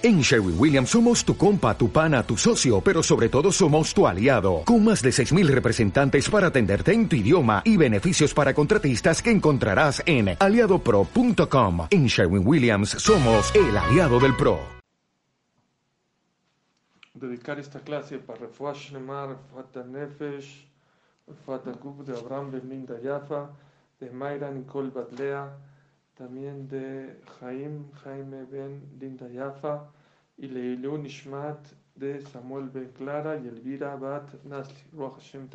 En Sherwin Williams somos tu compa, tu pana, tu socio, pero sobre todo somos tu aliado, con más de 6.000 representantes para atenderte en tu idioma y beneficios para contratistas que encontrarás en aliadopro.com. En Sherwin Williams somos el aliado del PRO. Dedicar esta clase para Refuash Nemar, Fata Nefesh, Fata Gub de Abraham Linda Yafa, de Mayra Nicole Badlea, también de Jaime, Jaime Ben Linda Yafa y Leilu Nishmat de Samuel Ben Clara y Elvira Bat Nasli, Ruach Hashem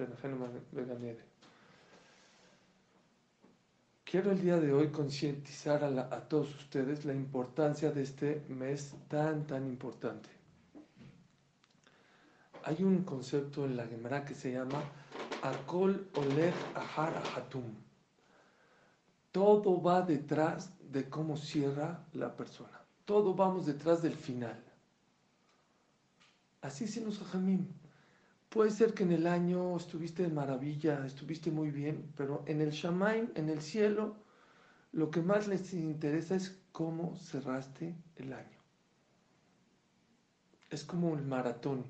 Quiero el día de hoy concientizar a, a, todos ustedes la importancia de este mes tan, tan importante. Hay un concepto en la Gemara que se llama Akol Oleg Ahar Hatum todo va detrás de cómo cierra la persona. Todo vamos detrás del final. Así se nos jamín. Puede ser que en el año estuviste de maravilla, estuviste muy bien, pero en el Shamaim, en el cielo, lo que más les interesa es cómo cerraste el año. Es como el maratón.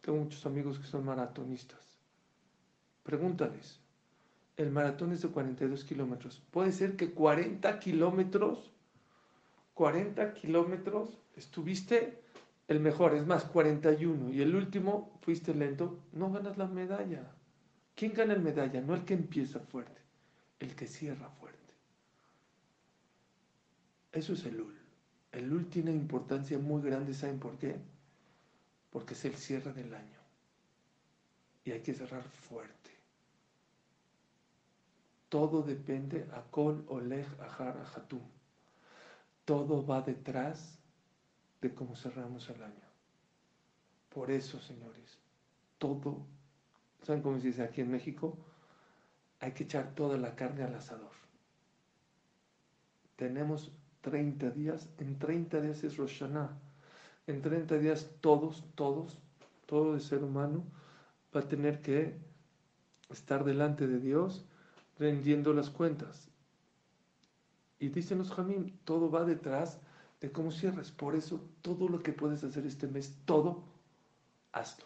Tengo muchos amigos que son maratonistas. Pregúntales, el maratón es de 42 kilómetros. Puede ser que 40 kilómetros, 40 kilómetros estuviste el mejor, es más, 41, y el último fuiste lento, no ganas la medalla. ¿Quién gana la medalla? No el que empieza fuerte, el que cierra fuerte. Eso es el UL. El UL tiene importancia muy grande, ¿saben por qué? Porque es el cierre del año. Y hay que cerrar fuerte. Todo depende a Kol Oleg Ahar Hatum. Todo va detrás de cómo cerramos el año. Por eso, señores, todo, ¿saben cómo se dice aquí en México? Hay que echar toda la carne al asador. Tenemos 30 días, en 30 días es Rosh En 30 días todos, todos, todo el ser humano va a tener que estar delante de Dios rendiendo las cuentas. Y dicen los Jamín, todo va detrás de cómo cierras. Por eso, todo lo que puedes hacer este mes, todo, hazlo.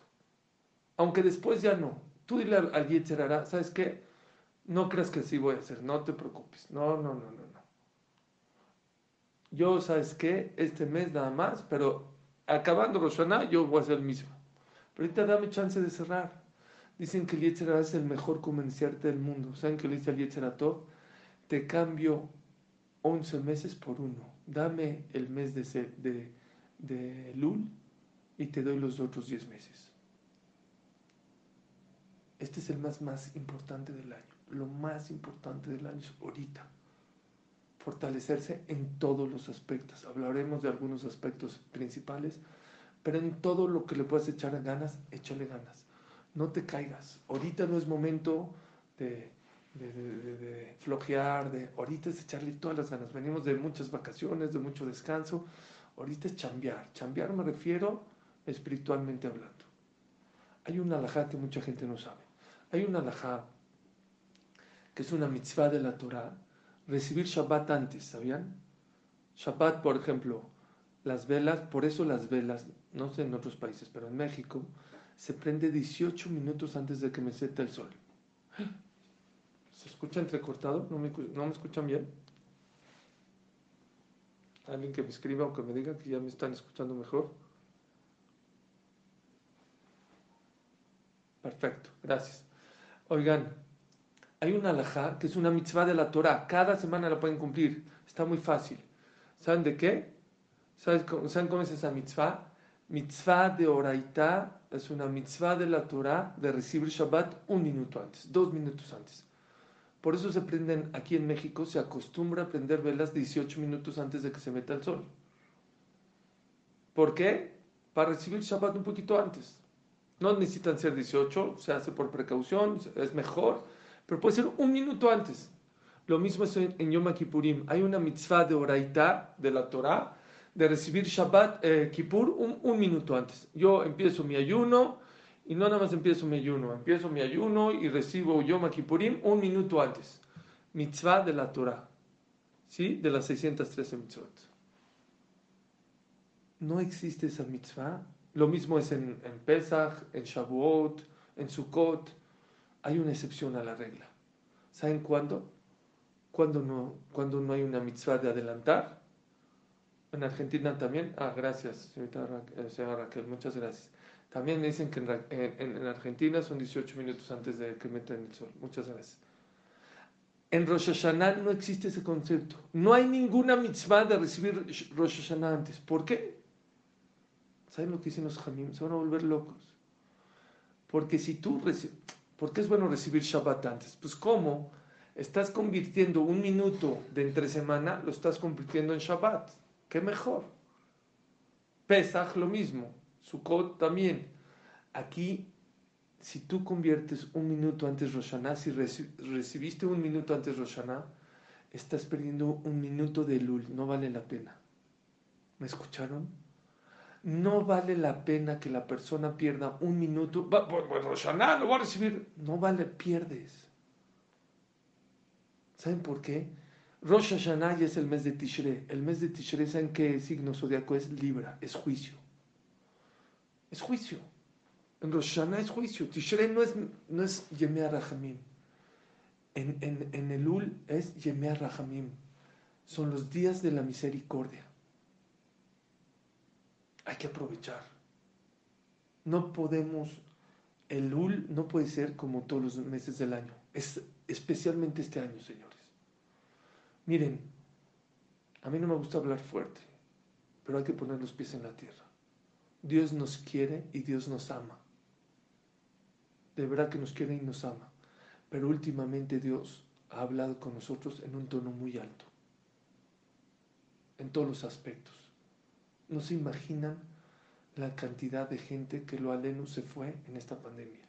Aunque después ya no. Tú dile al Yetzerara, ¿sabes qué? No creas que sí voy a hacer, no te preocupes. No, no, no, no, no. Yo, ¿sabes qué? Este mes nada más, pero acabando Roshaná, yo voy a hacer el mismo. Pero ahorita dame chance de cerrar. Dicen que el Yetzirah es el mejor comerciante del mundo. ¿Saben qué le dice al? Te cambio 11 meses por uno. Dame el mes de, de, de Lul y te doy los otros 10 meses. Este es el más, más importante del año. Lo más importante del año es ahorita. Fortalecerse en todos los aspectos. Hablaremos de algunos aspectos principales, pero en todo lo que le puedas echar ganas, échale ganas no te caigas. Ahorita no es momento de, flojear, de ahorita es echarle todas las ganas. Venimos de muchas vacaciones, de mucho descanso. Ahorita es chambear. Chambear me refiero espiritualmente hablando. Hay una alajá que mucha gente no sabe. Hay una alajá que es una mitzvah de la Torah, recibir Shabbat antes, ¿sabían? Shabbat, por ejemplo, las velas, por eso las velas, no sé en otros países, pero en México, se prende 18 minutos antes de que me seta el sol. ¿Se escucha entrecortado? ¿No me, ¿No me escuchan bien? Alguien que me escriba o que me diga que ya me están escuchando mejor. Perfecto, gracias. Oigan, hay una alajá que es una mitzvah de la Torah. Cada semana la pueden cumplir. Está muy fácil. ¿Saben de qué? ¿Saben cómo es esa mitzvah? Mitzvah de oraita es una mitzvah de la Torah de recibir Shabbat un minuto antes, dos minutos antes. Por eso se prenden aquí en México, se acostumbra a prender velas 18 minutos antes de que se meta el sol. ¿Por qué? Para recibir Shabbat un poquito antes. No necesitan ser 18, se hace por precaución, es mejor, pero puede ser un minuto antes. Lo mismo es en Yom Kippurim. Hay una mitzvah de oraita de la Torah de recibir Shabbat eh, Kippur un, minuto antes. Yo empiezo mi ayuno y no nada más empiezo mi ayuno, empiezo mi ayuno y recibo Yom Kippurim un minuto antes. Mitzvah de la Torah, ¿sí? De las 613 mitzvot. no existe esa mitzvah. Lo mismo es en, en Pesach, en Shavuot, en Sukkot. Hay una excepción a la regla. ¿Saben cuándo? Cuando no, cuando no hay una mitzvah de adelantar. En Argentina también. Ah, gracias, señorita eh, señora Raquel, muchas gracias. También dicen que en, en, Argentina son 18 minutos antes de que metan el sol. Muchas gracias. En Rosh Hashanah no existe ese concepto. No hay ninguna mitzvah de recibir Rosh Hashanah antes. ¿Por qué? ¿Saben lo que dicen los jamim? Se van a volver locos. Porque si tú recibes... ¿Por qué es bueno recibir Shabbat antes? Pues ¿cómo? Estás convirtiendo un minuto de entre semana, lo estás convirtiendo en Shabbat. ¿Qué mejor? Pesach lo mismo. Sukkot también. Aquí, si tú conviertes un minuto antes Roshaná, si recibiste un minuto antes Roshaná, estás perdiendo un minuto de Lul. No vale la pena. ¿Me escucharon? No vale la pena que la persona pierda un minuto. Pues Roshaná lo voy a recibir. No vale, pierdes. ¿Saben por qué? Rosh Hashanah es el mes de Tishrei. El mes de Tishrei, ¿saben qué signo zodiaco es? Libra, es juicio es juicio. En Rosh Hashanah es juicio. Tishrei no es, no es Yemea Rahamim. En, en, en Elul es Yemea Rahamim. Son los días de la misericordia. Hay que aprovechar. No podemos, Elul no puede ser como todos los meses del año. Es, especialmente este año, señores. Miren, a mí no me gusta hablar fuerte, pero hay que poner los pies en la tierra. Dios nos quiere y Dios nos ama. De verdad que nos quiere y nos ama. Pero últimamente Dios ha hablado con nosotros en un tono muy alto. En todos los aspectos. No se imaginan la cantidad de gente que lo aleno se fue en esta pandemia.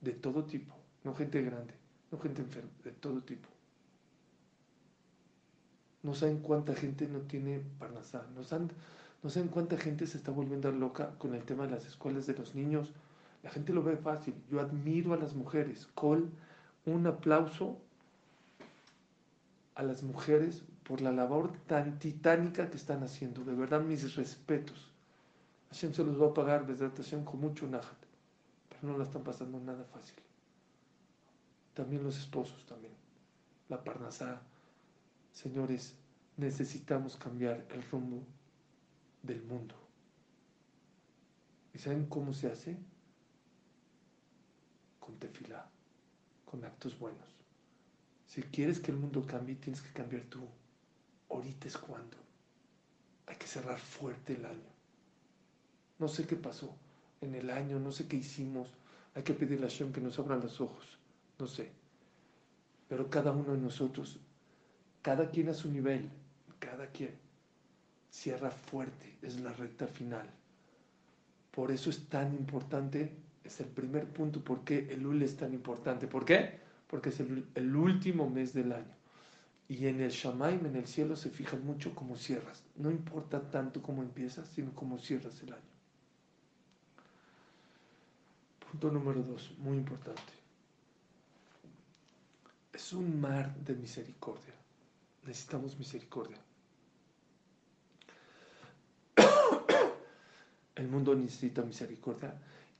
De todo tipo. No gente grande, no gente enferma, de todo tipo. No saben cuánta gente no tiene parnasá. Nos han no sé en cuánta gente se está volviendo loca con el tema de las escuelas de los niños. La gente lo ve fácil. Yo admiro a las mujeres. Col, un aplauso a las mujeres por la labor tan titánica que están haciendo. De verdad, mis respetos. Hashem se los va a pagar desde con mucho najat. Pero no la están pasando nada fácil. También los esposos, también. La parnasá. Señores, necesitamos cambiar el rumbo del mundo. ¿Y saben cómo se hace? Con tefilá, con actos buenos. Si quieres que el mundo cambie, tienes que cambiar tú. Ahorita es cuando. Hay que cerrar fuerte el año. No sé qué pasó en el año, no sé qué hicimos. Hay que pedirle a Hashem que nos abra los ojos. No sé. Pero cada uno de nosotros, cada quien a su nivel, cada quien cierra fuerte, es la recta final. Por eso es tan importante, es el primer punto, por qué el UL es tan importante. ¿Por qué? Porque es el, último mes del año. Y en el Shamaim, en el cielo, se fija mucho cómo cierras. No importa tanto cómo empiezas, sino cómo cierras el año. Punto número dos, muy importante. Es un mar de misericordia. Necesitamos misericordia. El mundo necesita misericordia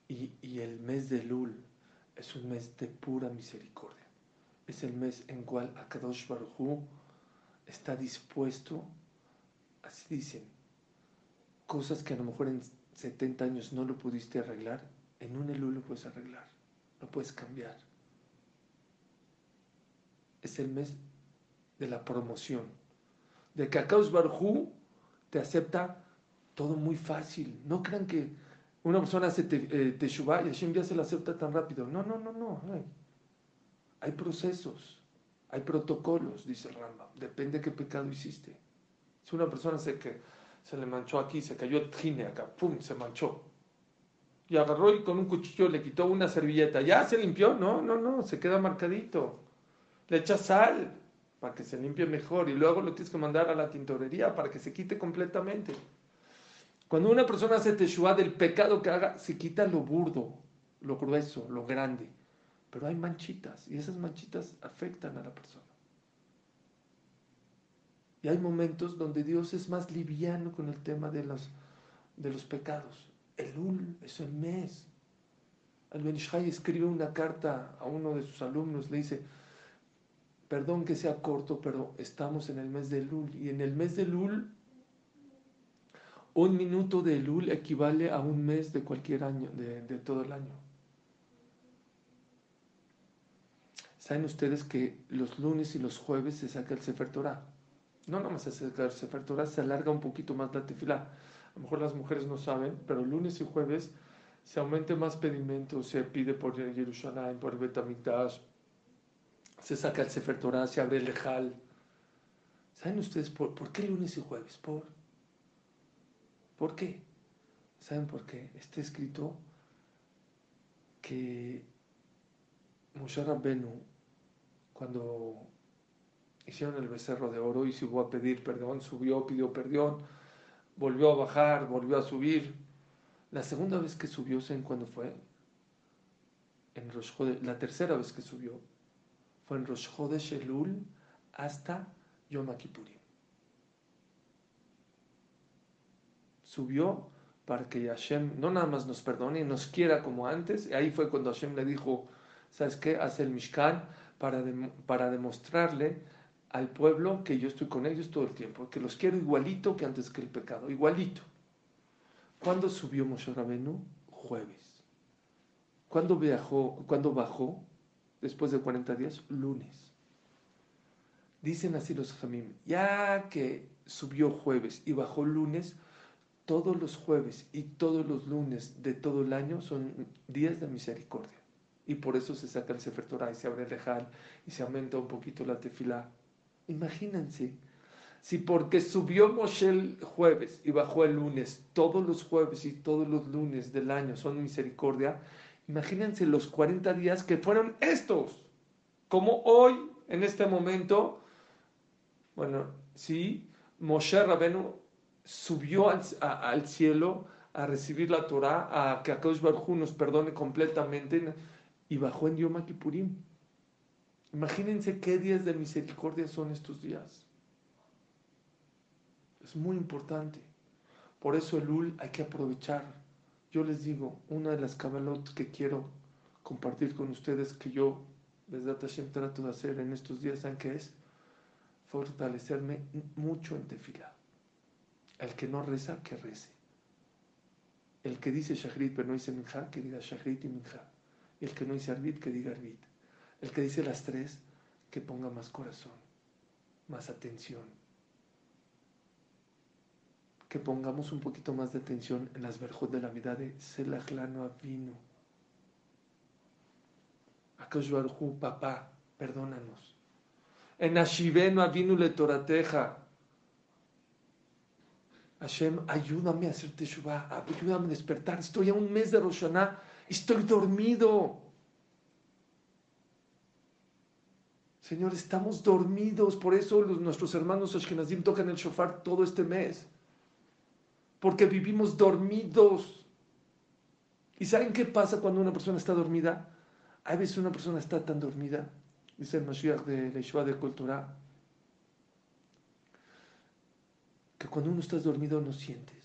y, el mes de Lul es un mes de pura misericordia. Es el mes en cual Akadosh Baruj está dispuesto, así dicen, cosas que a lo mejor en 70 años no lo pudiste arreglar, en un Elul lo puedes arreglar, lo puedes cambiar. Es el mes de la promoción, de que Akadosh Baruj te acepta todo muy fácil. No crean que una persona hace eh, Teshuvah y Hashem ya se la acepta tan rápido. No, no, no, no. Hay procesos, hay protocolos, dice el Rambam. Depende de qué pecado hiciste. Si una persona se, que, se le manchó aquí, se cayó el trine acá, pum, se manchó. Y agarró y con un cuchillo le quitó una servilleta. ¿Ya se limpió? No, no, no, se queda marcadito. Le echa sal para que se limpie mejor y luego lo tienes que mandar a la tintorería para que se quite completamente. Cuando una persona hace teshuva del pecado que haga, se quita lo burdo, lo grueso, lo grande. Pero hay manchitas y esas manchitas afectan a la persona. Y hay momentos donde Dios es más liviano con el tema de los, de los pecados. El Ul es el mes. Al Benishai escribe una carta a uno de sus alumnos, le dice, perdón que sea corto, pero estamos en el mes de Lul. Y en el mes de Lul, un minuto de Lul equivale a un mes de cualquier año, de, todo el año. Saben ustedes que los lunes y los jueves se saca el Sefer Torah. No nada más se saca el Sefer Torah, se alarga un poquito más la tefilá. A lo mejor las mujeres no saben, pero lunes y jueves se aumenta más pedimento, se pide por Jerusalén, por el se saca el Sefer Torah, se abre el Ejal. ¿Saben ustedes por, por qué lunes y jueves? ¿Por? ¿Por qué? ¿Saben por qué? Está escrito que Moshe Rabbenu cuando hicieron el becerro de oro y subió a pedir perdón, subió, pidió perdón, volvió a bajar, volvió a subir. La segunda vez que subió, ¿saben cuándo fue? En Rosh la tercera vez que subió fue en Rosh Chodesh hasta Yom Kippurim. Subió para que Hashem no nada más nos perdone y nos quiera como antes. Y ahí fue cuando Hashem le dijo, ¿sabes qué? Haz el Mishkan para, para demostrarle al pueblo que yo estoy con ellos todo el tiempo, que los quiero igualito que antes que el pecado, igualito. ¿Cuándo subió Moshe Rabenu? Jueves. ¿Cuándo viajó, cuándo bajó? Después de 40 días, lunes. Dicen así los jamim, ya que subió jueves y bajó lunes, todos los jueves y todos los lunes de todo el año son días de misericordia y por eso se saca el Sefer Torah y se abre el Ejal y se aumenta un poquito la tefilá. Imagínense, si porque subió Moshe el jueves y bajó el lunes, todos los jueves y todos los lunes del año son misericordia, imagínense los 40 días que fueron estos, como hoy, en este momento, bueno, sí, Moshe Rabenu subió al, cielo a recibir la Torah, a que Akadosh Baruj nos perdone completamente y bajó en Yom Kippurim. Imagínense qué días de misericordia son estos días. Es muy importante. Por eso el UL hay que aprovechar. Yo les digo, una de las cabalot que quiero compartir con ustedes, que yo, desde Hashem, trato de hacer en estos días, ¿saben qué es? Fortalecerme mucho en tefila. El que no reza, que rece. El que dice Shahrit pero no dice Minja, que diga Shahrit y Minja. El que no dice Arbit, que diga Arbit. El que dice las tres, que ponga más corazón, más atención. Que pongamos un poquito más de atención en las verjot de la vida de Selachlano Avino. Akashbarhu, papá, perdónanos. En Ashiveno Avinu le Torateja. Hashem, ayúdame a hacer Teshuvah, ayúdame a despertar. Estoy a un mes de Roshaná Estoy dormido. Señor, estamos dormidos. Por eso nuestros hermanos Ashkenazim tocan el shofar todo este mes. Porque vivimos dormidos. ¿Y saben qué pasa cuando una persona está dormida? Hay veces una persona está tan dormida, dice el Mashiach de la de Cultura, que cuando uno está dormido no sientes.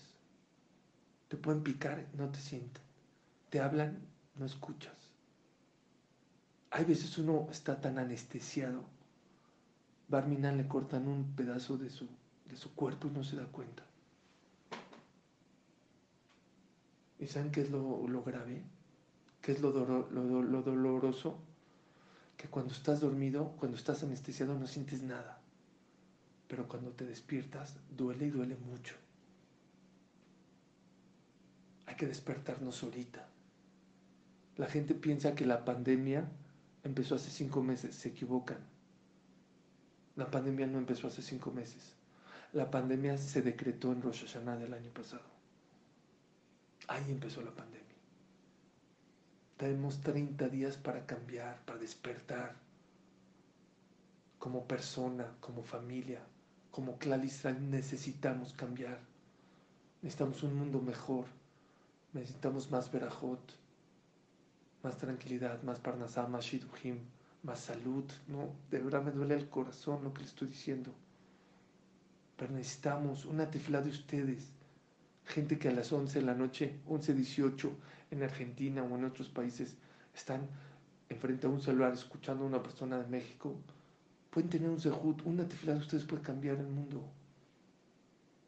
Te pueden picar, no te sientes te hablan, no escuchas. Hay veces uno está tan anestesiado. Barminan le cortan un pedazo de su, de su cuerpo y no se da cuenta. ¿Y saben qué es lo, grave? ¿Qué es lo doloroso? Que cuando estás dormido, cuando estás anestesiado, no sientes nada. Pero cuando te despiertas, duele y duele mucho. Hay que despertarnos ahorita. La gente piensa que la pandemia empezó hace cinco meses. Se equivocan. La pandemia no empezó hace cinco meses. La pandemia se decretó en Rosh Hashanah del año pasado. Ahí empezó la pandemia. Tenemos 30 días para cambiar, para despertar. Como persona, como familia, como Clalistra necesitamos cambiar. Necesitamos un mundo mejor. Necesitamos más verajot más tranquilidad, más parnasá, más más salud. No, de verdad me duele el corazón lo que le estoy diciendo. pero necesitamos una tefla de ustedes. Gente que a las 11 de la noche, 11, 18, en Argentina o en otros países, están enfrente a un celular escuchando a una persona de México, pueden tener un sehut, una tefla de ustedes puede cambiar el mundo.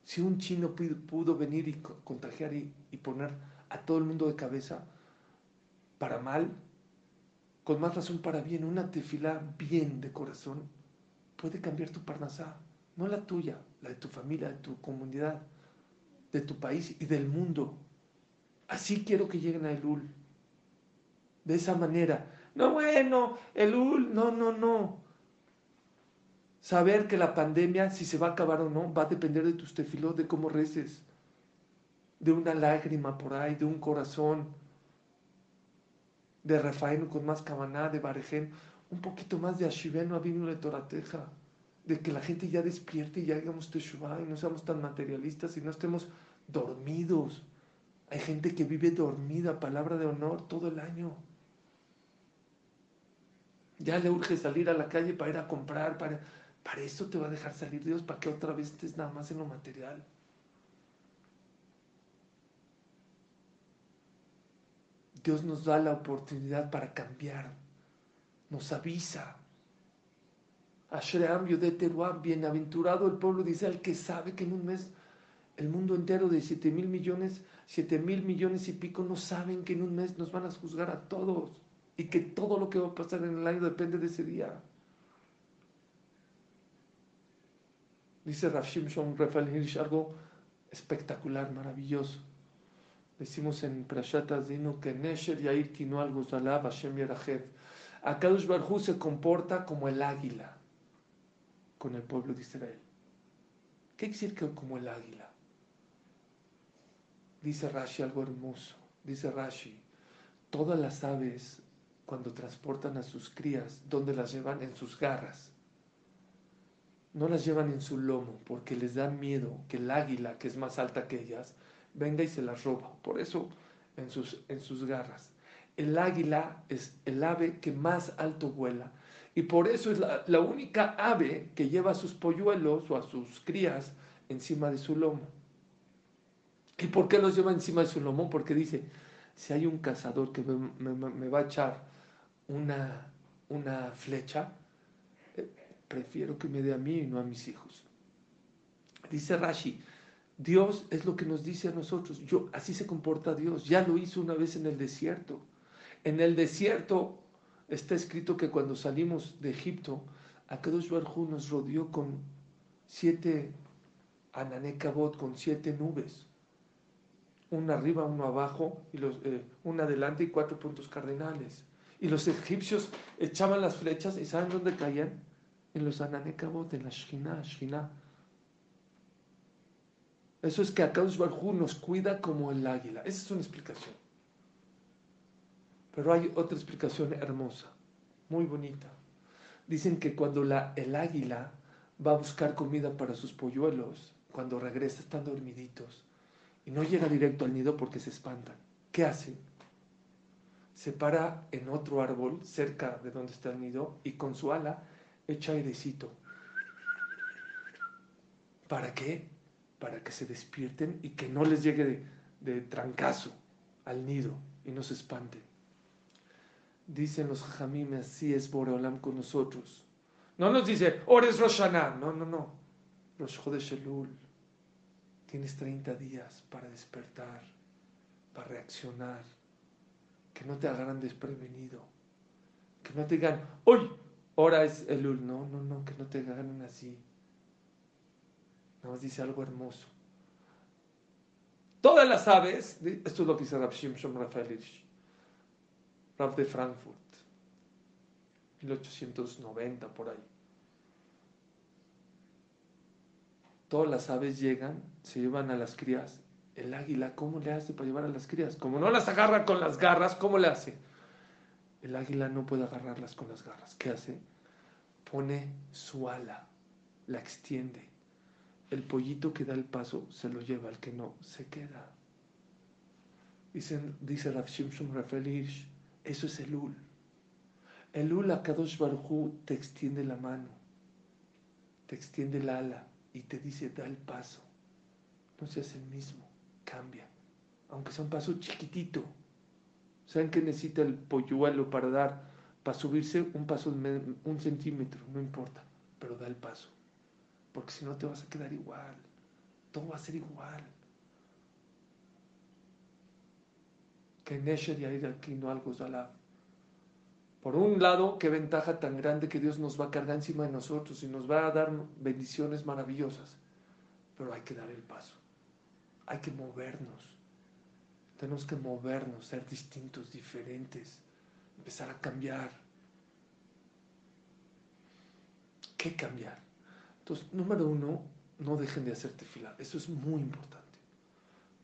Si un chino pudo, venir y contagiar y, poner a todo el mundo de cabeza para mal, con más razón para bien, una tefila bien de corazón, puede cambiar tu parnasá, no la tuya, la de tu familia, de tu comunidad, de tu país y del mundo. Así quiero que lleguen a Elul. De esa manera. No, bueno, Elul, no, no, no. Saber que la pandemia, si se va a acabar o no, va a depender de tus tefilos, de cómo reces, de una lágrima por ahí, de un corazón, de Rafael con más cabaná, de Barején, un poquito más de Ashiveno, Avinu de Torateja, de que la gente ya despierte y ya hagamos Teshuvah y no seamos tan materialistas y no estemos dormidos. Hay gente que vive dormida, palabra de honor, todo el año. Ya le urge salir a la calle para ir a comprar, para para eso te va a dejar salir Dios, para que otra vez estés nada más en lo material. Dios nos da la oportunidad para cambiar, nos avisa. Ashream de Teruam, bienaventurado el pueblo dice el que sabe que en un mes el mundo entero de 7 mil millones, 7 mil millones y pico no saben que en un mes nos van a juzgar a todos y que todo lo que va a pasar en el año depende de ese día. Dice Rav Shimshon Rafael Hirsch algo espectacular, maravilloso. Decimos en Prashat Azinu que Nesher Yair Kinoal Guzalab Hashem Yerachev. Akadosh Barhu se comporta como el águila con el pueblo de Israel. ¿Qué quiere como el águila? Dice Rashi algo hermoso. Dice Rashi, todas las aves cuando transportan a sus crías, ¿dónde las llevan? En sus garras no las llevan en su lomo porque les da miedo que el águila, que es más alta que ellas, venga y se las roba. Por eso en sus, en sus garras. El águila es el ave que más alto vuela y por eso es la, única ave que lleva a sus polluelos o a sus crías encima de su lomo. ¿Y por qué los lleva encima de su lomo? Porque dice, si hay un cazador que me, va a echar una, una flecha, prefiero que me dé a mí y no a mis hijos. Dice Rashi, Dios es lo que nos dice a nosotros. Yo, así se comporta Dios. Ya lo hizo una vez en el desierto. En el desierto está escrito que cuando salimos de Egipto, Akadosh Barjú nos rodeó con siete ananekabot, con siete nubes. Una arriba, uno abajo, y los, eh, una adelante y cuatro puntos cardinales. Y los egipcios echaban las flechas y ¿saben dónde caían? en los Ananekabot, en la Shina, Shina. Eso es que Akadosh Barjú nos cuida como el águila. Esa es una explicación. Pero hay otra explicación hermosa, muy bonita. Dicen que cuando la, el águila va a buscar comida para sus polluelos, cuando regresa están dormiditos y no llega directo al nido porque se espantan. ¿Qué hace? Se para en otro árbol cerca de donde está el nido y con su ala echa airecito. ¿Para qué? Para que se despierten y que no les llegue de, trancazo al nido y no se espanten. Dicen los jamim, así es Boreolam con nosotros. No nos dice, Ores Roshaná. No, no, no. Rosh Chodesh Elul. Tienes 30 días para despertar, para reaccionar. Que no te agarran desprevenido. Que no te digan, hoy ahora es Elul. No, no, no, que no te hagan así. Nada más dice algo hermoso. Todas las aves, esto es lo que dice Rav Shimshon Rafael Rav de Frankfurt, 1890 por ahí. Todas las aves llegan, se llevan a las crías. El águila, ¿cómo le hace para llevar a las crías? Como no las agarra con las garras, ¿cómo le hace? El águila no puede agarrarlas con las garras. ¿Qué hace? Pone su ala, la extiende. El pollito que da el paso se lo lleva, el que no se queda. Dicen, dice Rav Shimshon Rafael eso es el ul. El ul a Kadosh Baruj te extiende la mano, te extiende el ala, y te dice, da el paso. No seas el mismo, cambia. Aunque sea un paso chiquitito. ¿Saben qué necesita el polluelo para dar, para subirse un paso, un centímetro? No importa, pero da el paso. Porque si no te vas a quedar igual. Todo va a ser igual. Que Nesher y aquí no algo la por un lado, qué ventaja tan grande que Dios nos va a cargar encima de nosotros y nos va a dar bendiciones maravillosas. Pero hay que dar el paso. Hay que movernos. Tenemos que movernos, ser distintos, diferentes, empezar a cambiar. ¿Qué cambiar? Entonces, número uno, no dejen de hacer tefila. Eso es muy importante.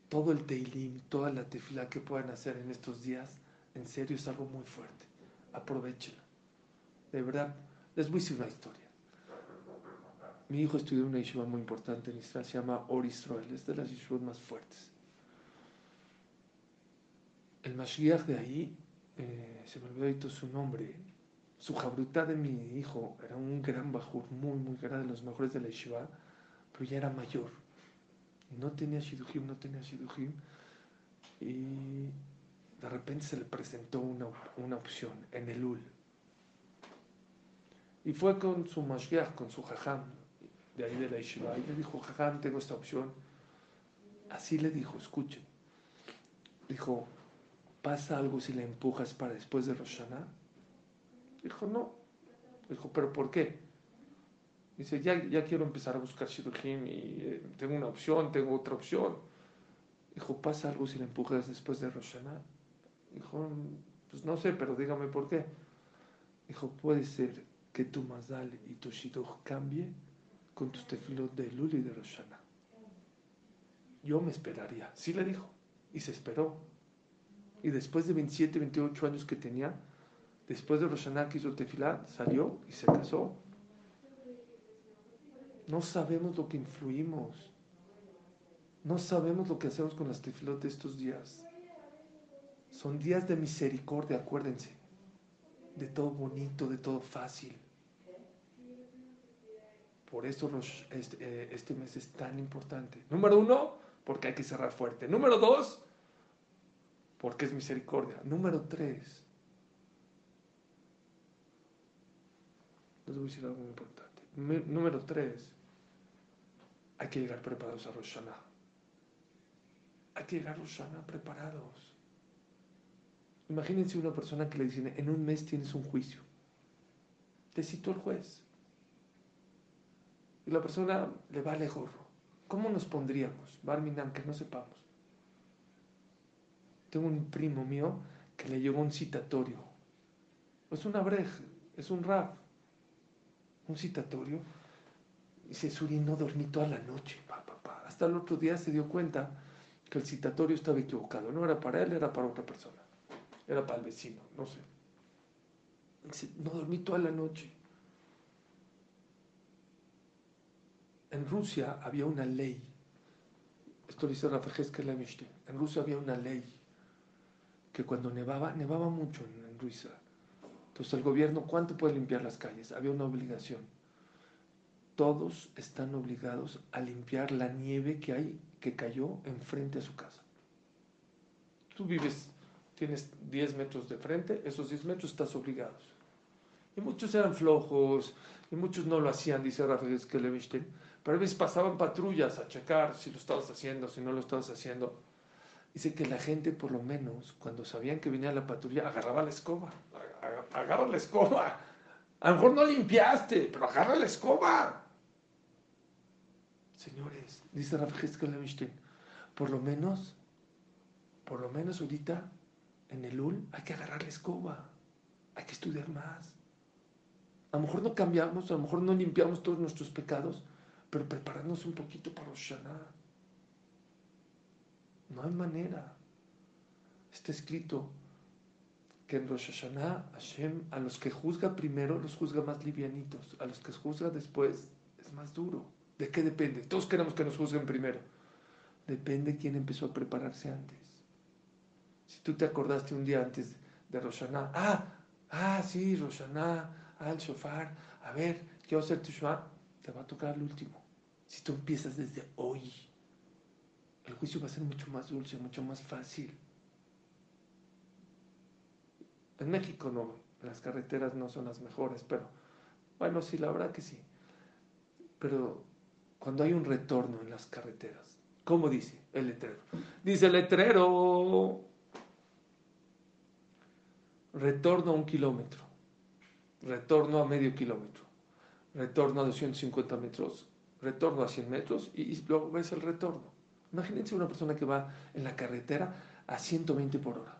Todo el teilim, toda la tefila que puedan hacer en estos días, en serio es algo muy fuerte aprovechenlo. De verdad, les voy a decir una historia. Mi hijo estudió una yeshiva muy importante en Israel, se llama Or Israel, es de las yeshivas más fuertes. El Mashiach de ahí, eh, se me olvidó su nombre, su jabruta de mi hijo era un gran bajur, muy, muy grande, de los mejores de la yeshiva, pero ya era mayor. No tenía shidujim, no tenía shidujim. Y de repente se le presentó una, una opción en el UL. Y fue con su mashgiach, con su jajam, de ahí de la Yeshiva, y le dijo, jajam, tengo esta opción. Así le dijo, escuchen. Dijo, ¿pasa algo si le empujas para después de Rosh Dijo, no. Dijo, ¿pero por qué? Dice, ya, ya quiero empezar a buscar Shidujim y eh, tengo una opción, tengo otra opción. Dijo, ¿pasa algo si le empujas después de Rosh Dijo, pues no sé, pero dígame por qué. Dijo, puede ser que tu mazal y tu shidduch cambie con tus tefilot de Luli y de Roshana. Yo me esperaría. Sí le dijo. Y se esperó. Y después de 27, 28 años que tenía, después de Roshana que hizo salió y se casó. No sabemos lo que influimos. No sabemos lo que hacemos con las tefilot de estos días. Son días de misericordia, acuérdense. De todo bonito, de todo fácil. Por eso este, eh, este, mes es tan importante. Número uno, porque hay que cerrar fuerte. Número dos, porque es misericordia. Número tres, les voy a decir algo muy importante. número tres, hay que llegar preparados a Rosh Hay que llegar a Rosh preparados. Imagínense una persona que le dice, en un mes tienes un juicio. Te citó el juez. Y la persona le vale gorro. ¿Cómo nos pondríamos? Barminan, que no sepamos. Tengo un primo mío que le llegó un citatorio. Es una brej, es un rap. Un citatorio. Y se surinó, dormí toda la noche. Hasta el otro día se dio cuenta que el citatorio estaba equivocado. No era para él, era para otra persona era para el vecino, no sé. no dormí toda la noche. En Rusia había una ley, esto dice Rafael Lemishtin, en Rusia había una ley que cuando nevaba, nevaba mucho en, en Rusia. Entonces el gobierno, ¿cuánto puede limpiar las calles? Había una obligación. Todos están obligados a limpiar la nieve que hay, que cayó enfrente a su casa. Tú vives tienes 10 metros de frente, esos 10 metros estás obligados. Y muchos eran flojos, y muchos no lo hacían, dice Rafael Skelevishtin, pero a veces pasaban patrullas a checar si lo estabas haciendo, si no lo estabas haciendo. Dice que la gente, por lo menos, cuando sabían que venía la patrulla, agarraba la escoba. Agarra la escoba. A lo mejor no limpiaste, pero agarra la escoba. Señores, dice Rafael Skelevishtin, por lo menos, por lo menos ahorita en el UL hay que agarrar la escoba, hay que estudiar más. A lo mejor no cambiamos, a lo mejor no limpiamos todos nuestros pecados, pero prepararnos un poquito para Rosh No hay manera. Está escrito que en Rosh Hashanah Hashem a los que juzga primero los juzga más livianitos, a los que juzga después es más duro. ¿De qué depende? Todos queremos que nos juzguen primero. Depende quién empezó a prepararse antes. Si tú te acordaste un día antes de Roshaná, ah, ah, sí, Roshaná, ah, el shofar, a ver, quiero hacer Tushma, te va a tocar el último. Si tú empiezas desde hoy, el juicio va a ser mucho más dulce, mucho más fácil. En México no, las carreteras no son las mejores, pero bueno, sí, la verdad que sí. Pero cuando hay un retorno en las carreteras, ¿cómo dice el letrero? Dice el letrero, retorno a un kilómetro, retorno a medio kilómetro, retorno a 250 metros, retorno a 100 metros y luego ves el retorno. Imagínense una persona que va en la carretera a 120 por hora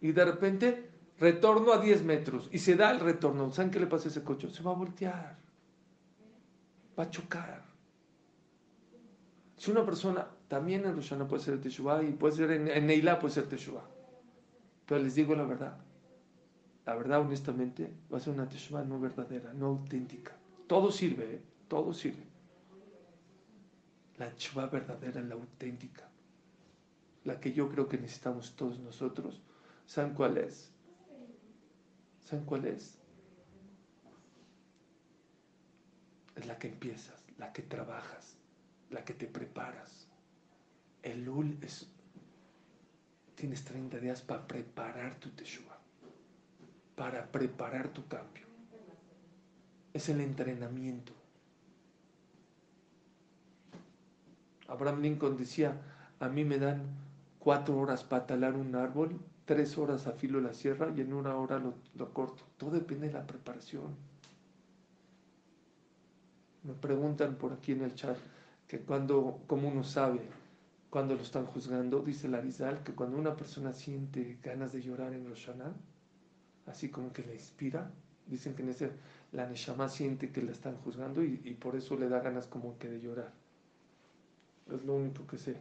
y de repente retorno a 10 metros y se da el retorno. ¿Saben qué le pasa a ese coche? Se va a voltear, va a chocar. Si una persona, también en Roshana puede ser Teshuvah y puede ser en, en puede ser Teshuvah. Pero les digo la verdad. La verdad, honestamente, va a ser una Teshuvah no verdadera, no auténtica. Todo sirve, ¿eh? todo sirve. La Teshuvah verdadera, la auténtica. La que yo creo que necesitamos todos nosotros. ¿Saben cuál es? ¿Saben cuál es? Es la que empiezas, la que trabajas, la que te preparas. El Lul es. Tienes 30 días para preparar tu Teshuvah, para preparar tu cambio. Es el entrenamiento. Abraham Lincoln decía: A mí me dan cuatro horas para talar un árbol tres horas afilo la sierra y en una hora lo, corto. Todo depende de la preparación. Me preguntan por aquí en el chat que cuando, como uno sabe, cuando lo están juzgando, dice Larizal que cuando una persona siente ganas de llorar en Roshana, así como que le inspira, dicen que en ese, la Neshama siente que la están juzgando y, y por eso le da ganas como que de llorar. Es lo único que sé.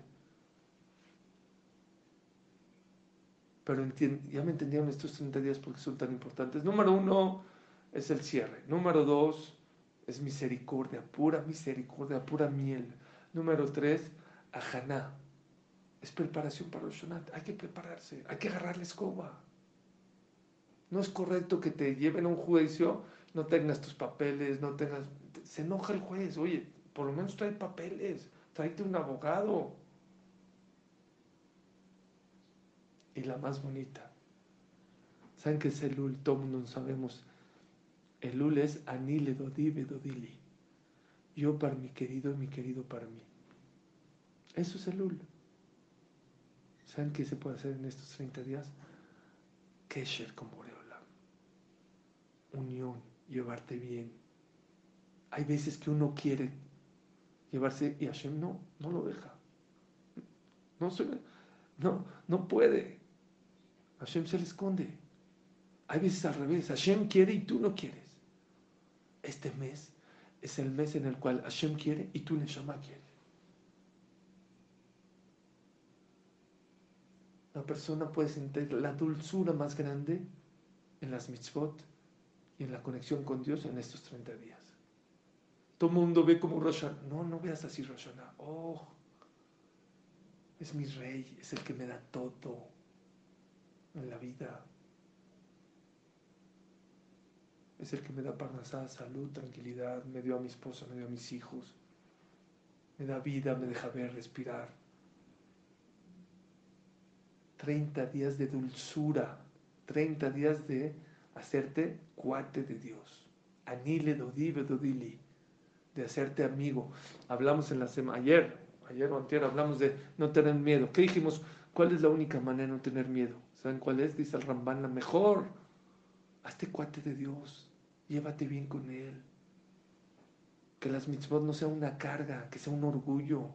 Pero ya me entendieron estos 30 días porque son tan importantes. Número uno es el cierre. Número dos es misericordia, pura misericordia, pura miel. Número tres, ajaná. Es preparación para los shonat. Hay que prepararse, hay que agarrar la escoba. No es correcto que te lleven a un juicio, no tengas tus papeles, no tengas... Se enoja el juez, oye, por lo menos trae papeles, tráete un abogado. y la más bonita. ¿Saben qué es el? Todo no sabemos. El Lul es Anile Dodive Dodili. Yo para mi querido y mi querido para mí. Eso es el Lul. ¿Saben qué se puede hacer en estos 30 días? Kesher con Boreola. Unión, llevarte bien. Hay veces que uno quiere llevarse y Hashem no, no lo deja. No, no, no puede. Hashem se le esconde. Hay veces al revés, Hashem quiere y tú no quieres. Este mes es el mes en el cual Hashem quiere y tú Neshama quiere. La persona puede sentir la dulzura más grande en las mitzvot y en la conexión con Dios en estos 30 días. Todo el mundo ve como Roshan. No, no veas así Roshan. Oh, es mi rey, es el que me da todo en la vida. Es el que me da parnasada, salud, tranquilidad, me dio a mi esposa, me dio a mis hijos, me da vida, me deja ver, respirar. 30 días de dulzura, 30 días de hacerte cuate de Dios. Anile dodive dodili, de hacerte amigo. Hablamos en la semana, ayer, ayer o anterior, hablamos de no tener miedo. ¿Qué dijimos? ¿Cuál es la única manera de no tener miedo? ¿Saben cuál es? Dice el Rambán, la mejor. Hazte cuate de Dios. Llévate bien con Él. Que las mitzvot no sean una carga, que sea un orgullo.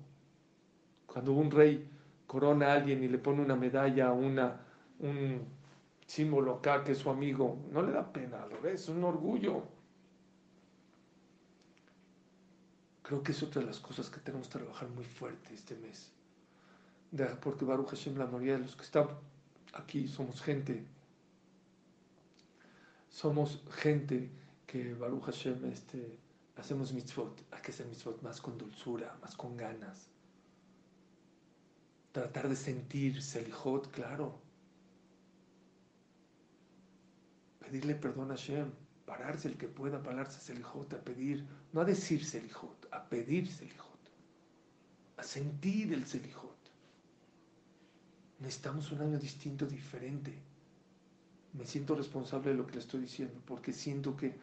Cuando un rey corona a alguien y le pone una medalla, una, un símbolo acá que es su amigo, no le da pena, lo ves, es un orgullo. Creo que es otra de las cosas que tenemos que trabajar muy fuerte este mes. Porque Baruch Hashem, la mayoría de los que están aquí somos gente, somos gente que Baruch Hashem este, hacemos mitzvot, hay que hacer mitzvot más con dulzura, más con ganas. Tratar de sentir selijot, claro. Pedirle perdón a Hashem. pararse el que pueda, pararse Selijot, a pedir, no a decir Selijot, a pedir Selijot, a sentir el Selijot. Necesitamos un año distinto, diferente. Me siento responsable de lo que le estoy diciendo, porque siento que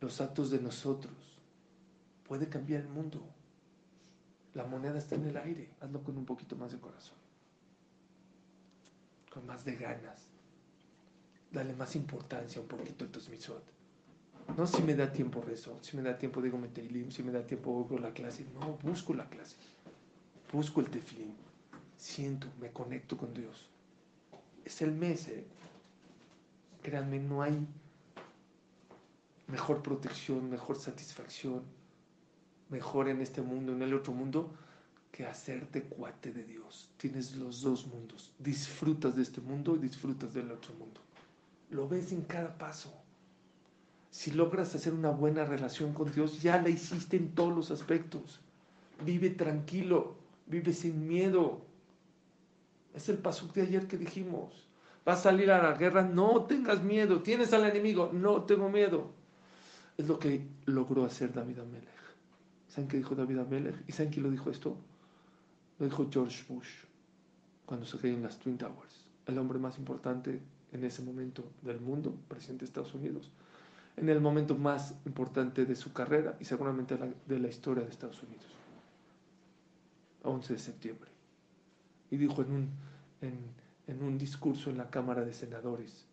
los actos de nosotros puede cambiar el mundo. La moneda está en el aire, hazlo con un poquito más de corazón, con más de ganas. Dale más importancia un poquito a tus misot. No si me da tiempo rezo, si me da tiempo digo meteilim, si me da tiempo oigo la clase. No, busco la clase. Busco el tefilín. Siento, me conecto con Dios. Es el mes, ¿eh? Créanme, no hay mejor protección, mejor satisfacción, mejor en este mundo, en el otro mundo, que hacerte cuate de Dios. Tienes los dos mundos. Disfrutas de este mundo y disfrutas del otro mundo. Lo ves en cada paso. Si logras hacer una buena relación con Dios, ya la hiciste en todos los aspectos. Vive tranquilo, vive sin miedo. Es el paso de ayer que dijimos. Vas a salir a la guerra, no tengas miedo. Tienes al enemigo, no tengo miedo. Es lo que logró hacer David Amelech. ¿Saben qué dijo David Amelech? ¿Y saben quién lo dijo esto? Lo dijo George Bush cuando se en las Twin Towers. El hombre más importante en ese momento del mundo, presidente de Estados Unidos. En el momento más importante de su carrera y seguramente de la historia de Estados Unidos. 11 de septiembre. Y dijo en un discurso en la Cámara de Senadores,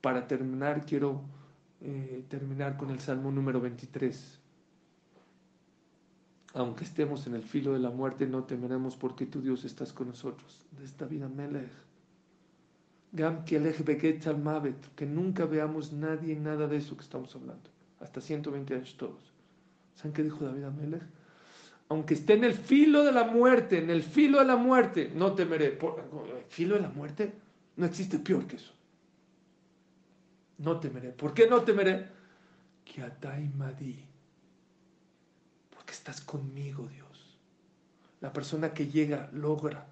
para terminar quiero eh, terminar con el Salmo número 23. Aunque estemos en el filo de la muerte, no temeremos porque tu Dios estás con nosotros. De esta vida Melech. Gam que nunca veamos nadie nada de eso que estamos hablando. Hasta 120 años todos. ¿Saben qué dijo David Amelech? Aunque esté en el filo de la muerte, en el filo de la muerte, no temeré. Por, ¿El filo de la muerte? No existe peor que eso no temeré. ¿Por qué no temeré? Porque estás conmigo, Dios. La persona que llega, logra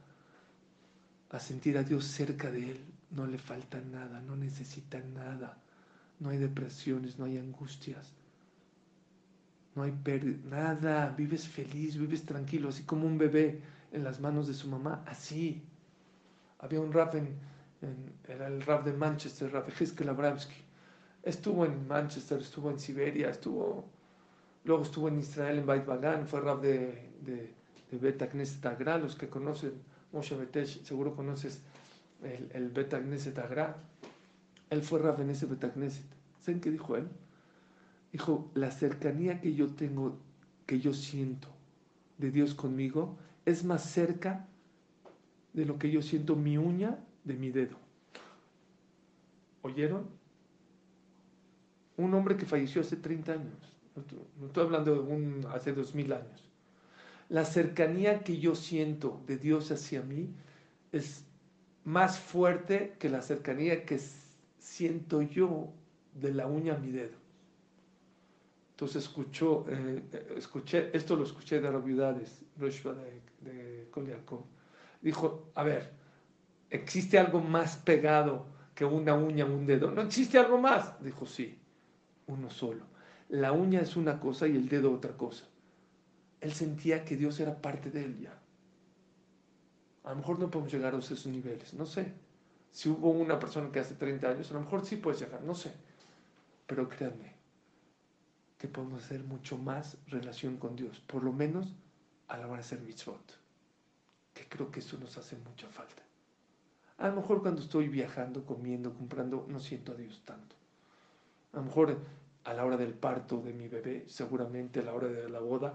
a sentir a Dios cerca de él, no le falta nada, no necesita nada. No hay depresiones, no hay angustias. No hay nada. Vives feliz, vives tranquilo, así como un bebé en las manos de su mamá, así. Había un rap en, era el rap de Manchester, Rap Heskel Abramsky. Estuvo en Manchester, estuvo en Siberia, estuvo, luego estuvo en Israel, en Beit Bagan, fue rap de, de, de Beta Knesset Agra, los que conocen Moshe Betesh, seguro conoces el, el Beta Knesset Agra. Él fue rap en ese Beta Knesset. ¿Saben qué dijo él? Dijo, la cercanía que yo tengo, que yo siento de Dios conmigo, es más cerca de lo que yo siento mi uña de mi dedo. ¿Oyeron? Un hombre que falleció hace 30 años. No estoy hablando de un hace 2000 años. La cercanía que yo siento de Dios hacia mí es más fuerte que la cercanía que siento yo de la uña a mi dedo. Entonces escuchó, eh, escuché, esto lo escuché de las viudades, de, de Dijo, a ver, ¿existe algo más pegado que una uña un dedo? ¿No existe algo más? Dijo, sí, uno solo. La uña es una cosa y el dedo otra cosa. Él sentía que Dios era parte de él ya. A lo mejor no podemos llegar a esos niveles, no sé. Si hubo una persona que hace 30 años, a lo mejor sí puedes llegar, no sé. Pero créanme, que podemos hacer mucho más relación con Dios, por lo menos a la hora de hacer mitzvot, que creo que eso nos hace mucha falta. A lo mejor cuando estoy viajando, comiendo, comprando, no siento a Dios tanto. A lo mejor a la hora del parto de mi bebé, seguramente a la hora de la boda,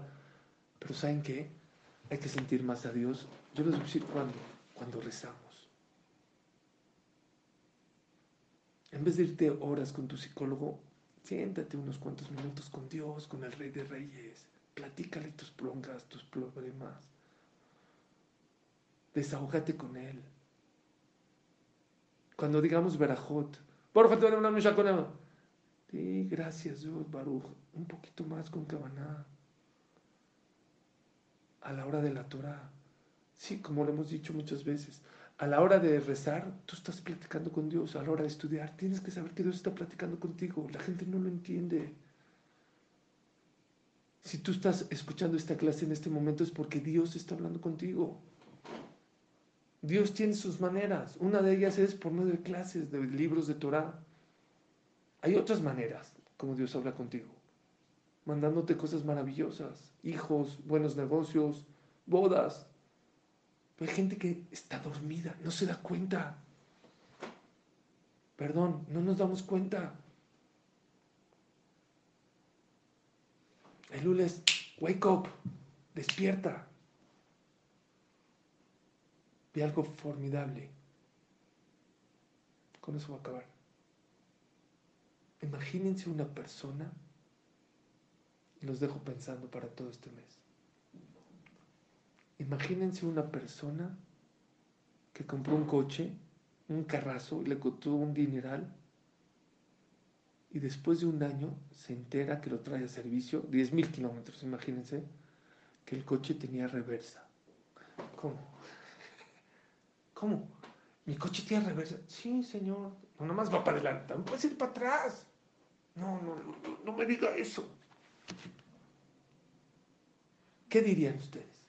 pero ¿saben qué? Hay que sentir más a Dios. Yo les voy a decir cuando, cuando rezamos. En vez de irte horas con tu psicólogo, siéntate unos cuantos minutos con Dios, con el Rey de Reyes. Platícale tus brongas, tus problemas. Desahógate con Él. Cuando digamos Berajot. Sí, gracias Dios, Baruch. Un poquito más con Kavaná. A la hora de la Torah. Sí, como lo hemos dicho muchas veces. a la hora de rezar, tú estás platicando con Dios, a la hora de estudiar, tienes que saber que Dios está platicando contigo. La gente no lo entiende. Si tú estás escuchando esta clase en este momento es porque Dios está hablando contigo. Dios tiene sus maneras. Una de ellas es por medio de clases, de libros de Torah. Hay otras maneras como Dios habla contigo. Mandándote cosas maravillosas. Hijos, buenos negocios, bodas. hay gente que está dormida, no se da cuenta. Perdón, no nos damos cuenta. El lunes, wake up, despierta. Vi algo formidable. Con eso va a acabar. Imagínense una persona, y los dejo pensando para todo este mes. Imagínense una persona que compró un coche, un carrazo, y le costó un dineral, y después de un año se entera que lo trae a servicio, 10 mil kilómetros, imagínense, que el coche tenía reversa. ¿Cómo? ¿Cómo? ¿Mi coche tiene reversa? Sí, señor. No, nomás va para adelante. No puedes ir para atrás. No, no, no, me diga eso. ¿Qué dirían ustedes?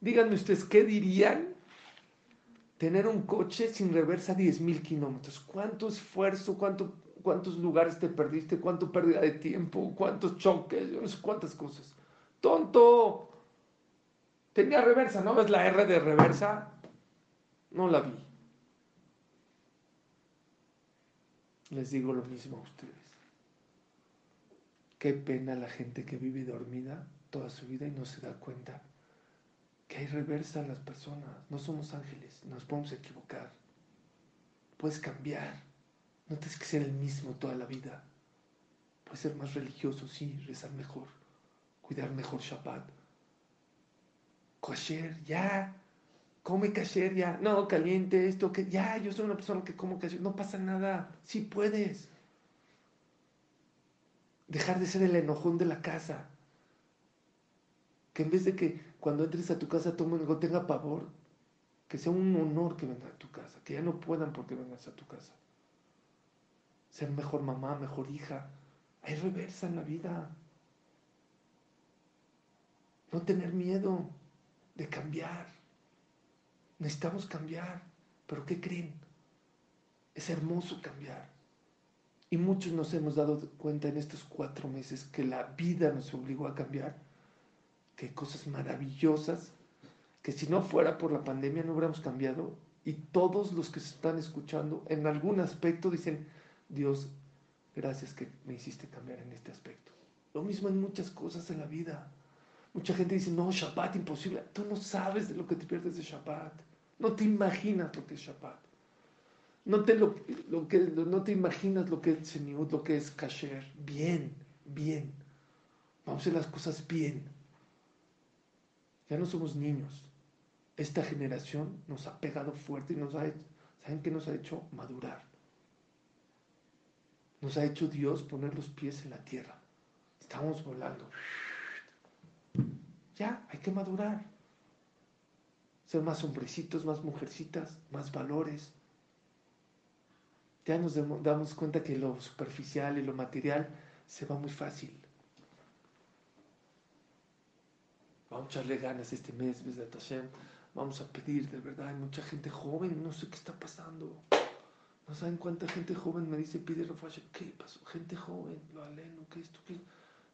Díganme ustedes, ¿qué dirían tener un coche sin reversa 10 mil kilómetros? ¿Cuánto esfuerzo, cuánto, cuántos lugares te perdiste, cuánto pérdida de tiempo, cuántos choques, cuántas cosas? ¡Tonto! Tenía reversa, ¿no ves la R de reversa? No la vi. Les digo lo mismo a ustedes. Qué pena la gente que vive dormida toda su vida y no se da cuenta que hay reversa en las personas. No somos ángeles, nos podemos equivocar. Puedes cambiar. No tienes que ser el mismo toda la vida. Puedes ser más religioso, sí, rezar mejor, cuidar mejor Shabbat Kosher, ya. Come kasher, ya. No, caliente, esto, que ya. Yo soy una persona que como kasher. No pasa nada. Sí puedes. Dejar de ser el enojón de la casa. Que en vez de que cuando entres a tu casa todo mundo tenga pavor, que sea un honor que venga a tu casa. Que ya no puedan porque vengas a tu casa. Ser mejor mamá, mejor hija. Hay reversa en la vida. No tener miedo de cambiar. Necesitamos cambiar. Pero ¿qué creen? Es hermoso cambiar. Y muchos nos hemos dado cuenta en estos cuatro meses que la vida nos obligó a cambiar, que hay cosas maravillosas, que si no fuera por la pandemia no hubiéramos cambiado. Y todos los que se están escuchando en algún aspecto dicen, Dios, gracias que me hiciste cambiar en este aspecto. Lo mismo en muchas cosas en la vida. Mucha gente dice, no, Shabbat imposible. Tú no sabes de lo que te pierdes de Shabbat. No te imaginas lo que es Shabbat. No te, lo, que, no te imaginas lo que es Seniut, lo que es Kasher. Bien, bien. Vamos a hacer las cosas bien. Ya no somos niños. Esta generación nos ha pegado fuerte y nos ha hecho, ¿saben qué nos ha hecho? Madurar. Nos ha hecho Dios poner los pies en la tierra. Estamos volando. Ya, hay que madurar. Ser más hombrecitos, más mujercitas, más valores. Ya nos damos cuenta que lo superficial y lo material se va muy fácil. Vamos a echarle ganas este mes, Hashem. Vamos a pedir, de verdad, hay mucha gente joven, no sé qué está pasando. No saben cuánta gente joven me dice, pide Rafael, ¿qué pasó? Gente joven, lo aleno, ¿qué esto? ¿Qué?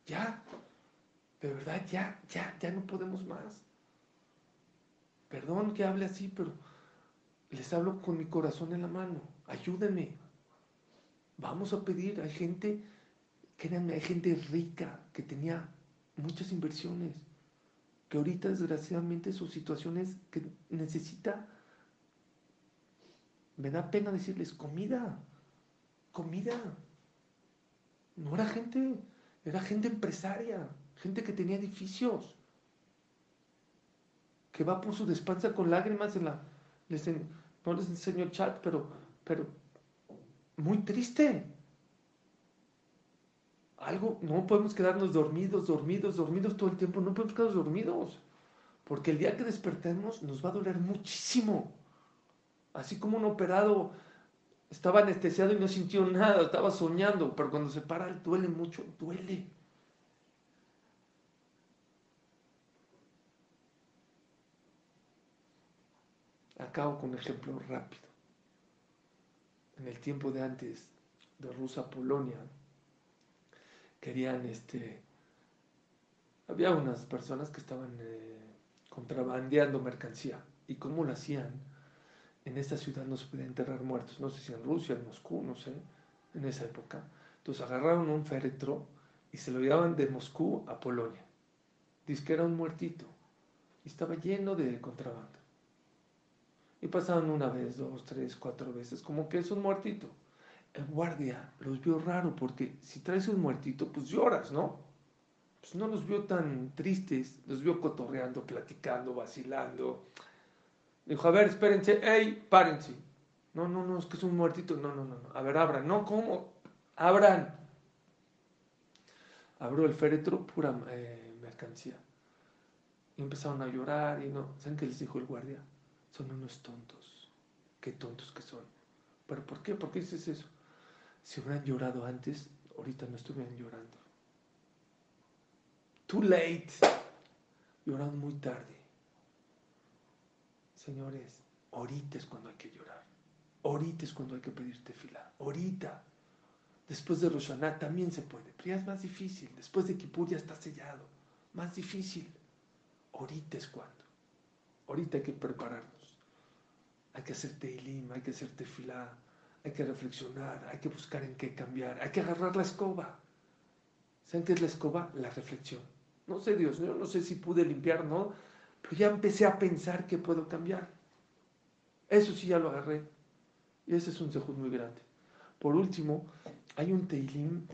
Ya, de verdad, ya, ya, ya no podemos más. Perdón que hable así, pero les hablo con mi corazón en la mano. Ayúdenme. Vamos a pedir. Hay gente, créanme, hay gente rica que tenía muchas inversiones, que ahorita desgraciadamente su situación es que necesita, me da pena decirles, comida, comida. No era gente, era gente empresaria gente que tenía edificios, que va por su despensa con lágrimas en la... no les enseño el chat, pero, pero muy triste. Algo, no podemos quedarnos dormidos, dormidos, dormidos todo el tiempo, no podemos quedarnos dormidos. Porque el día que despertemos nos va a doler muchísimo. Así como un operado estaba anestesiado y no sintió nada, estaba soñando, pero cuando se para duele mucho, duele. Acabo con un ejemplo rápido. En el tiempo de antes de Rusia, Polonia, querían este. Había unas personas que estaban eh, contrabandeando mercancía. ¿Y cómo lo hacían? En esta ciudad no se podía enterrar muertos. No sé si en Rusia, en Moscú, no sé, en esa época. Entonces agarraron un féretro y se lo llevaban de Moscú a Polonia. Dice que era un muertito. Y estaba lleno de contrabando. Y pasaban una vez, dos, tres, cuatro veces, como que es un muertito. El guardia los vio raro porque si traes un muertito, pues lloras, ¿no? Pues no los vio tan tristes, los vio cotorreando, platicando, vacilando. Dijo, a ver, espérense, hey, párense. No, no, no, es que es un muertito. No, no, no, no. A ver, abran. No, ¿cómo? Abran. Abrió el féretro, pura eh, mercancía. Y empezaron a llorar y no. ¿Saben qué les dijo el guardia? Son unos tontos. Qué tontos que son. ¿Pero por qué? ¿Por qué dices eso? Si hubieran llorado antes, ahorita no estuvieran llorando. Too late. Lloraron muy tarde. Señores, ahorita es cuando hay que llorar. Ahorita es cuando hay que pedirte fila. Ahorita. Después de Roshaná también se puede, pero es más difícil. Después de Kippur está sellado. Más difícil. Ahorita es cuando. Ahorita hay que prepararnos hay que hacer teilim, hay que hacer tefilá, hay que reflexionar, hay que buscar en qué cambiar, hay que agarrar la escoba. ¿Saben qué es la escoba? La reflexión. No sé, Dios, yo no sé si pude limpiar, ¿no? Pero ya empecé a pensar que puedo cambiar. Eso sí ya lo agarré. Y ese es un sejud muy grande. Por último, hay un teilim,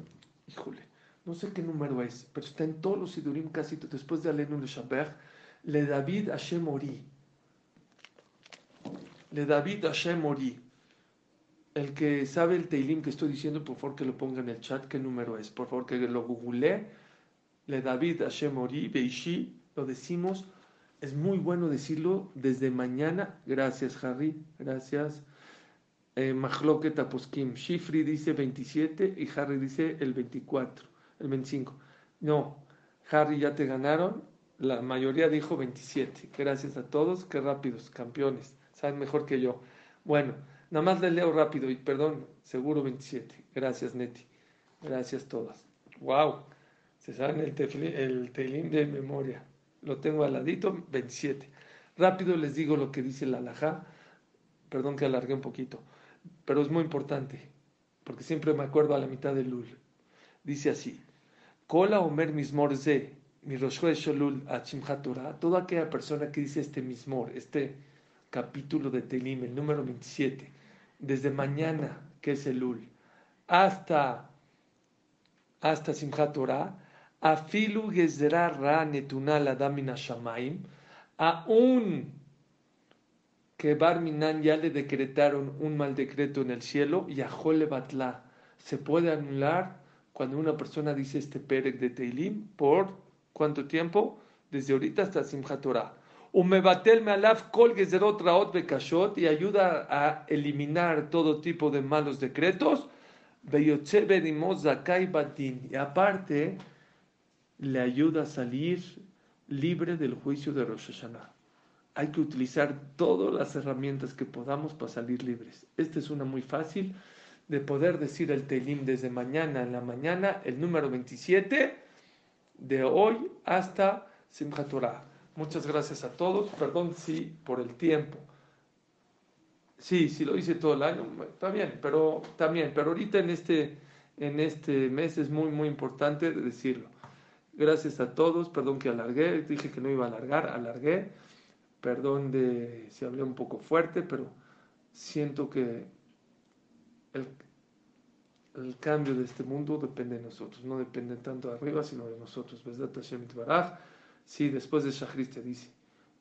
híjole, no sé qué número es, pero está en todos los sidurim casi después de Alenu le Shabbat, le David Hashem Ori le David Hashem Ori. El que sabe el Teilim que estoy diciendo, por favor que lo ponga en el chat, qué número es. Por favor que lo google. Le David Hashem Ori, Beishi, lo decimos. Es muy bueno decirlo desde mañana. Gracias, Harry. Gracias. Eh, Mahloket Shifri dice 27 y Harry dice el 24, el 25. No, Harry ya te ganaron. La mayoría dijo 27. Gracias a todos. Qué rápidos, campeones mejor que yo. Bueno, nada más les leo rápido y perdón, seguro 27. Gracias, Neti. Gracias todas. ¡Wow! Se saben el, el telín de memoria. Lo tengo al ladito, 27. Rápido les digo lo que dice la alajá. Perdón que alargué un poquito, pero es muy importante, porque siempre me acuerdo a la mitad del Lul. Dice así: Kola Omer Mismor Ze, mi Sholul toda aquella persona que dice este Mismor, este capítulo de Telim, el número 27, desde mañana, que es el Ul, hasta, hasta Simchat Torah, afilu gezerá ra netunal adamina shamaim, aún que Barminan ya le decretaron un mal decreto en el cielo, y a Batla se puede anular cuando una persona dice este Perek de Teilim, ¿por cuánto tiempo? Desde ahorita hasta Simchat Torah me alaf kol gezerot raot bekashot y ayuda a eliminar todo tipo de malos decretos. Y aparte, le ayuda a salir libre del juicio de Rosh Hashanah. Hay que utilizar todas las herramientas que podamos para salir libres. Esta es una muy fácil de poder decir el Teilim desde mañana en la mañana, el número 27, de hoy hasta Simchat Torah. Muchas gracias a todos. Perdón, sí, por el tiempo. Sí, sí lo hice todo el año, está bien, pero también, pero ahorita en este, en este mes es muy, muy importante decirlo. Gracias a todos, perdón que alargué, dije que no iba a alargar, alargué. Perdón de si hablé un poco fuerte, pero siento que el, el cambio de este mundo depende de nosotros, no depende tanto de arriba, sino de nosotros. ¿Verdad, Hashem Sí, después de Shachris te dice.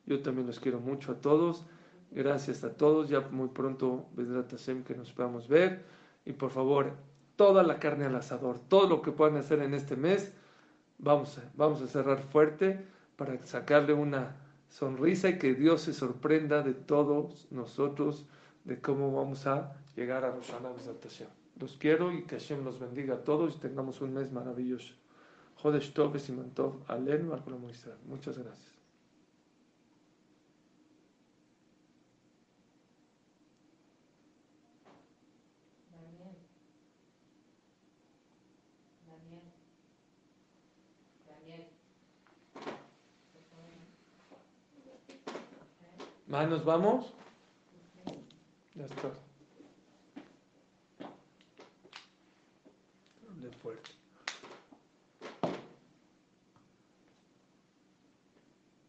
Yo también los quiero mucho a todos. Gracias a todos. Ya muy pronto, Vedrat Hashem, que nos podamos ver. Y por favor, toda la carne al asador, todo lo que puedan hacer en este mes, vamos a, vamos a cerrar fuerte para sacarle una sonrisa y que Dios se sorprenda de todos nosotros, de cómo vamos a llegar a Roshana Los quiero y que Hashem los bendiga a todos y tengamos un mes maravilloso. Jodesh Tov Simantov Alen Muchas gracias. ¿Más nos vamos? Ya está.